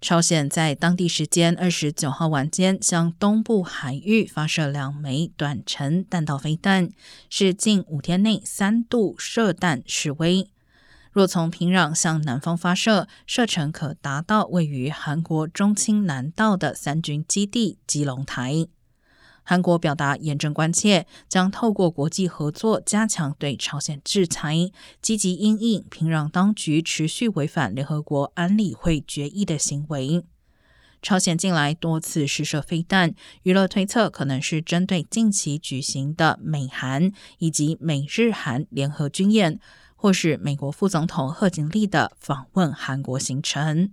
朝鲜在当地时间二十九号晚间向东部海域发射两枚短程弹道飞弹，是近五天内三度射弹示威。若从平壤向南方发射，射程可达到位于韩国中青南道的三军基地基隆台。韩国表达严正关切，将透过国际合作加强对朝鲜制裁，积极应应平壤当局持续违反联合国安理会决议的行为。朝鲜近来多次试射飞弹，娱乐推测可能是针对近期举行的美韩以及美日韩联合军演，或是美国副总统贺锦丽的访问韩国行程。